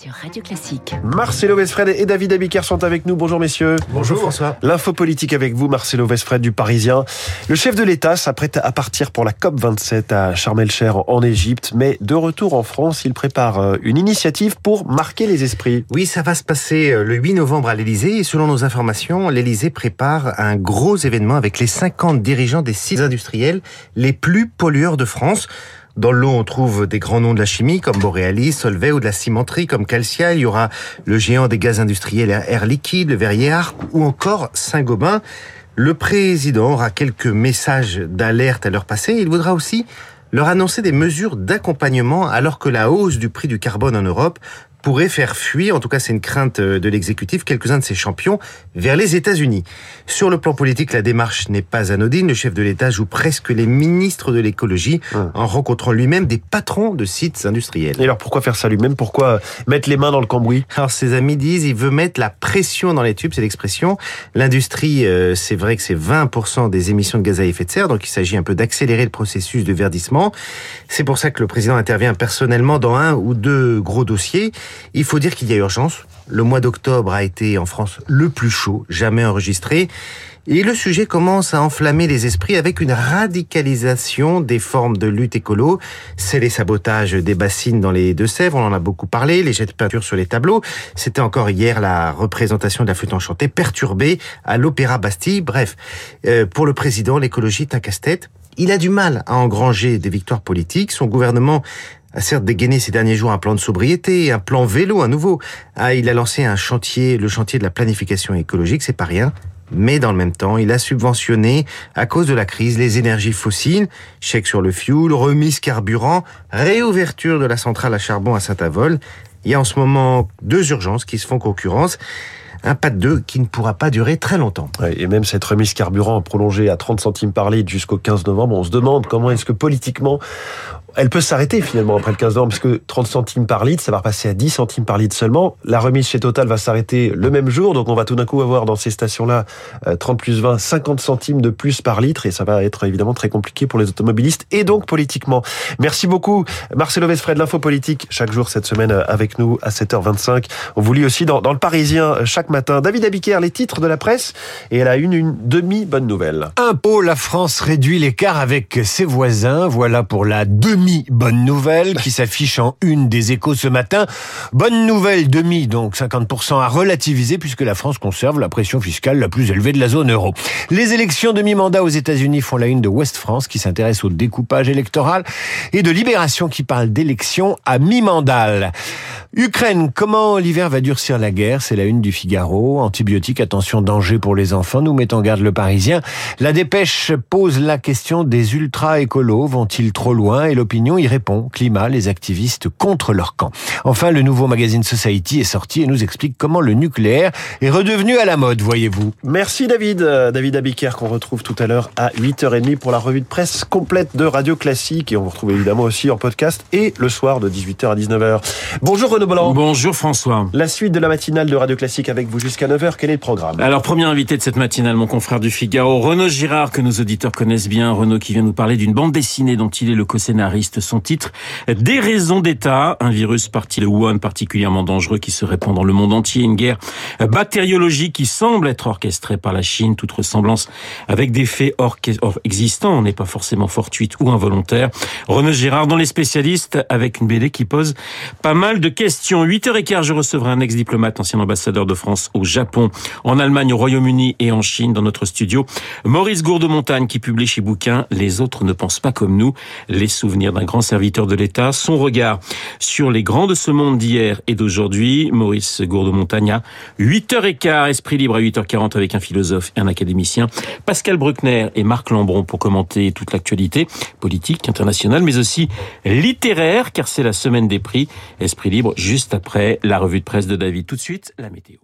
sur Radio Classique. Marcelo Vesfred et David Abiker sont avec nous. Bonjour messieurs. Bonjour François. L'info politique avec vous, Marcelo Vesfred du Parisien. Le chef de l'État s'apprête à partir pour la COP27 à Sharm el-Sheikh en Égypte, mais de retour en France, il prépare euh, une initiative pour marquer les esprits. Oui, ça va se passer euh, le 8 novembre à l'Élysée et selon nos informations, l'Élysée prépare un gros événement avec les 50 dirigeants des sites industriels les plus pollueurs de France. Dans l'eau, on trouve des grands noms de la chimie comme Borealis, Solvay ou de la cimenterie comme Calcia. Il y aura le géant des gaz industriels Air Liquide, le Verrier ou encore Saint-Gobain. Le président aura quelques messages d'alerte à leur passer. Il voudra aussi leur annoncer des mesures d'accompagnement alors que la hausse du prix du carbone en Europe pourrait faire fuir, en tout cas c'est une crainte euh, de l'exécutif, quelques-uns de ses champions vers les États-Unis. Sur le plan politique, la démarche n'est pas anodine. Le chef de l'État joue presque les ministres de l'écologie en rencontrant lui-même des patrons de sites industriels. Et alors pourquoi faire ça lui-même? Pourquoi mettre les mains dans le cambouis? Alors ses amis disent, il veut mettre la pression dans les tubes, c'est l'expression. L'industrie, euh, c'est vrai que c'est 20% des émissions de gaz à effet de serre, donc il s'agit un peu d'accélérer le processus de verdissement. C'est pour ça que le président intervient personnellement dans un ou deux gros dossiers. Il faut dire qu'il y a urgence. Le mois d'octobre a été en France le plus chaud jamais enregistré. Et le sujet commence à enflammer les esprits avec une radicalisation des formes de lutte écolo. C'est les sabotages des bassines dans les Deux-Sèvres, on en a beaucoup parlé, les jets de peinture sur les tableaux. C'était encore hier la représentation de la flûte enchantée perturbée à l'Opéra Bastille. Bref, euh, pour le président, l'écologie est un casse-tête. Il a du mal à engranger des victoires politiques. Son gouvernement a certes dégainé ces derniers jours un plan de sobriété, un plan vélo à nouveau. Ah, il a lancé un chantier, le chantier de la planification écologique, c'est pas rien. Mais dans le même temps, il a subventionné, à cause de la crise, les énergies fossiles, chèque sur le fioul, remise carburant, réouverture de la centrale à charbon à Saint-Avold. Il y a en ce moment deux urgences qui se font concurrence un pas de deux qui ne pourra pas durer très longtemps. et même cette remise carburant prolongée à 30 centimes par litre jusqu'au 15 novembre, on se demande comment est-ce que politiquement elle peut s'arrêter finalement après le 15 novembre, puisque 30 centimes par litre, ça va repasser à 10 centimes par litre seulement. La remise chez Total va s'arrêter le même jour, donc on va tout d'un coup avoir dans ces stations-là 30 plus 20, 50 centimes de plus par litre, et ça va être évidemment très compliqué pour les automobilistes et donc politiquement. Merci beaucoup Marcelo Vesfred, l'info politique, chaque jour cette semaine avec nous à 7h25. On vous lit aussi dans, dans le Parisien chaque matin. David Abiker, les titres de la presse, et elle a une, une demi-bonne nouvelle. Impôt, la France réduit l'écart avec ses voisins. Voilà pour la demi bonne nouvelle qui s'affiche en une des échos ce matin. Bonne nouvelle demi, donc 50% à relativiser puisque la France conserve la pression fiscale la plus élevée de la zone euro. Les élections demi-mandat aux États-Unis font la une de West France qui s'intéresse au découpage électoral et de Libération qui parle d'élections à mi-mandat. Ukraine, comment l'hiver va durcir la guerre? C'est la une du Figaro. Antibiotiques, attention, danger pour les enfants, nous met en garde le Parisien. La dépêche pose la question des ultra-écolos. Vont-ils trop loin? Et l'opinion y répond. Climat, les activistes contre leur camp. Enfin, le nouveau magazine Society est sorti et nous explique comment le nucléaire est redevenu à la mode, voyez-vous. Merci David. David Abiker qu'on retrouve tout à l'heure à 8h30 pour la revue de presse complète de Radio Classique. Et on vous retrouve évidemment aussi en podcast et le soir de 18h à 19h. Bonjour Renaud Bonjour François. La suite de la matinale de Radio Classique avec vous jusqu'à 9h. Quel est le programme? Alors, premier invité de cette matinale, mon confrère du Figaro, Renaud Girard, que nos auditeurs connaissent bien. Renaud qui vient nous parler d'une bande dessinée dont il est le co-scénariste. Son titre, Des raisons d'État. Un virus parti de Wuhan particulièrement dangereux qui se répand dans le monde entier. Une guerre bactériologique qui semble être orchestrée par la Chine. Toute ressemblance avec des faits or existants n'est pas forcément fortuite ou involontaire. Renaud Girard, dans les spécialistes, avec une BD qui pose pas mal de questions question. 8h15, je recevrai un ex-diplomate, ancien ambassadeur de France au Japon, en Allemagne, au Royaume-Uni et en Chine dans notre studio. Maurice Gourde-Montagne qui publie chez Bouquin Les autres ne pensent pas comme nous. Les souvenirs d'un grand serviteur de l'État. Son regard sur les grands de ce monde d'hier et d'aujourd'hui. Maurice Gourde-Montagne à 8h15, Esprit libre à 8h40 avec un philosophe et un académicien. Pascal Bruckner et Marc Lambron pour commenter toute l'actualité politique, internationale, mais aussi littéraire, car c'est la semaine des prix. Esprit libre juste après la revue de presse de David. Tout de suite, la météo.